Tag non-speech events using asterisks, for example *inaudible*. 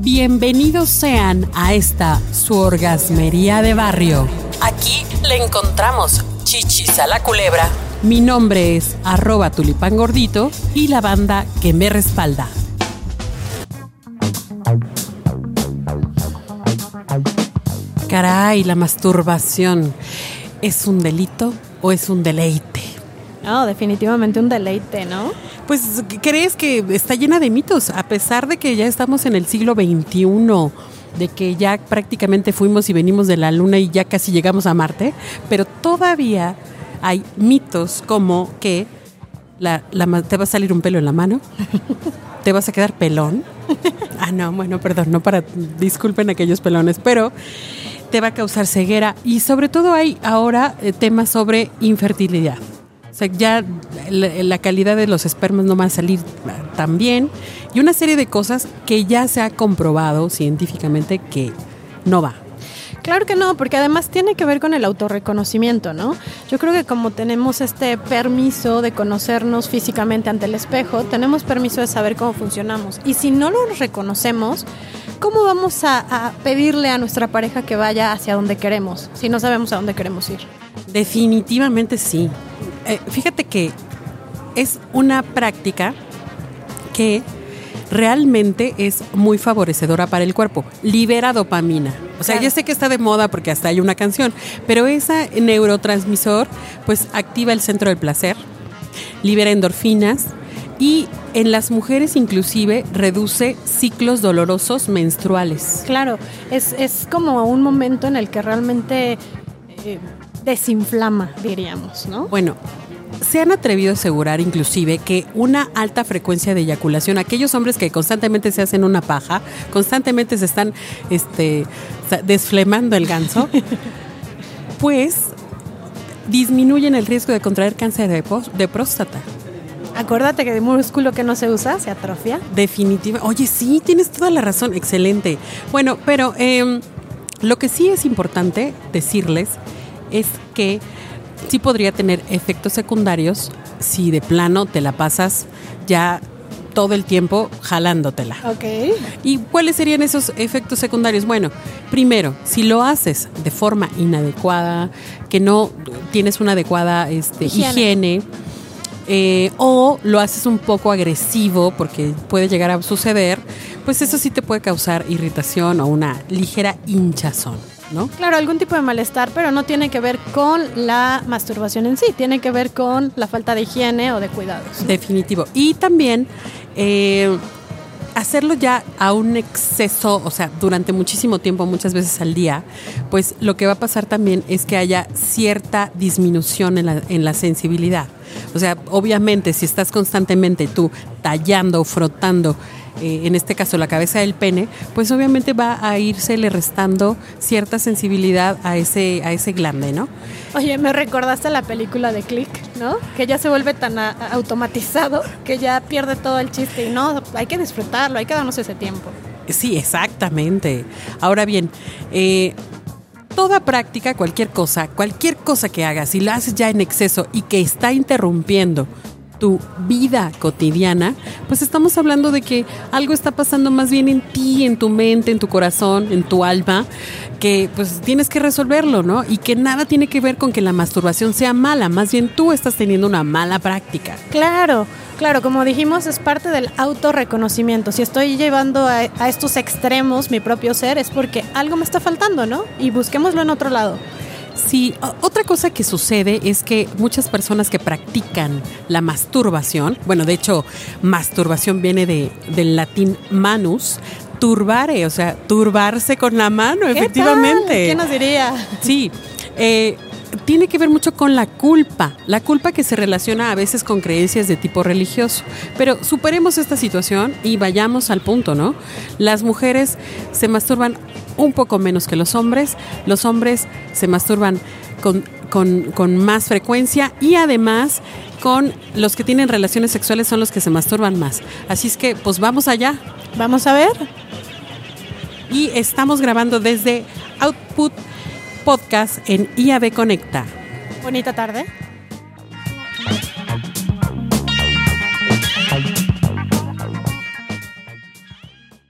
Bienvenidos sean a esta su orgasmería de barrio. Aquí le encontramos chichis a la culebra. Mi nombre es arroba tulipán gordito y la banda que me respalda. Caray, la masturbación. ¿Es un delito o es un deleite? No, definitivamente un deleite, ¿no? Pues crees que está llena de mitos, a pesar de que ya estamos en el siglo XXI, de que ya prácticamente fuimos y venimos de la luna y ya casi llegamos a Marte, pero todavía hay mitos como que la, la- te va a salir un pelo en la mano, *laughs* te vas a quedar pelón. Ah, no, bueno, perdón, no para, disculpen aquellos pelones, pero te va a causar ceguera y sobre todo hay ahora eh, temas sobre infertilidad. O sea, ya la, la calidad de los espermas no va a salir tan bien y una serie de cosas que ya se ha comprobado científicamente que no va. Claro que no, porque además tiene que ver con el autorreconocimiento, ¿no? Yo creo que como tenemos este permiso de conocernos físicamente ante el espejo, tenemos permiso de saber cómo funcionamos. Y si no lo reconocemos, ¿cómo vamos a, a pedirle a nuestra pareja que vaya hacia donde queremos, si no sabemos a dónde queremos ir? Definitivamente sí. Eh, fíjate que es una práctica que realmente es muy favorecedora para el cuerpo. Libera dopamina. O sea, Claro. ya sé que está de moda porque hasta hay una canción, pero ese neurotransmisor pues activa el centro del placer, libera endorfinas y en las mujeres inclusive reduce ciclos dolorosos menstruales. Claro, es, es como un momento en el que realmente eh, desinflama, diríamos, ¿no? Bueno, se han atrevido a asegurar inclusive que una alta frecuencia de eyaculación, aquellos hombres que constantemente se hacen una paja, constantemente se están este, desflemando el ganso, *laughs* pues disminuyen el riesgo de contraer cáncer de, de próstata. Acuérdate que el músculo que no se usa se atrofia. Definitiva. Oye, sí, tienes toda la razón. Excelente. Bueno, pero em, lo que sí es importante decirles es que sí podría tener efectos secundarios si de plano te la pasas ya todo el tiempo jalándotela. Ok. ¿Y cuáles serían esos efectos secundarios? Bueno, primero, si lo haces de forma inadecuada, que no tienes una adecuada este, Higiene. higiene, eh, o lo haces un poco agresivo, porque puede llegar a suceder, pues eso sí te puede causar irritación o una ligera hinchazón, ¿no? Claro, algún tipo de malestar, pero no tiene que ver con la masturbación en sí, tiene que ver con la falta de higiene o de cuidados. Definitivo. Y también eh, hacerlo ya a un exceso, o sea, durante muchísimo tiempo, muchas veces al día, pues lo que va a pasar también es que haya cierta disminución en la, en la sensibilidad. O sea, obviamente si estás constantemente tú tallando, frotando, eh, en este caso la cabeza del pene, pues obviamente va a irsele restando cierta sensibilidad a ese, a ese glande, ¿no? Oye, me recordaste la película de Click, ¿no? Que ya se vuelve tan automatizado que ya pierde todo el chiste y no, hay que disfrutarlo, hay que darnos ese tiempo. Sí, exactamente. Ahora bien, eh, toda práctica, cualquier cosa, cualquier cosa que hagas, si la haces ya en exceso y que está interrumpiendo tu vida cotidiana, pues estamos hablando de que algo está pasando más bien en ti, en tu mente, en tu corazón, en tu alma, que pues tienes que resolverlo, ¿no? Y que nada tiene que ver con que la masturbación sea mala, más bien tú estás teniendo una mala práctica. Claro, claro, como dijimos, es parte del autorreconocimiento. Si estoy llevando a, a estos extremos mi propio ser es porque algo me está faltando, ¿no? Y busquémoslo en otro lado. Sí, otra cosa que sucede es que muchas personas que practican la masturbación, bueno, de hecho, masturbación viene de, del latín manus, turbare, o sea, turbarse con la mano, ¿Qué efectivamente. tal? ¿Quién nos diría? Sí, eh, tiene que ver mucho con la culpa, la culpa que se relaciona a veces con creencias de tipo religioso. Pero superemos esta situación y vayamos al punto, ¿no? Las mujeres se masturban un poco menos que los hombres, los hombres se masturban con, con- con más frecuencia y además con los que tienen relaciones sexuales son los que se masturban más. Así es que, pues vamos allá. Vamos a ver. Y estamos grabando desde Output Podcast en IAB Conecta. Bonita tarde.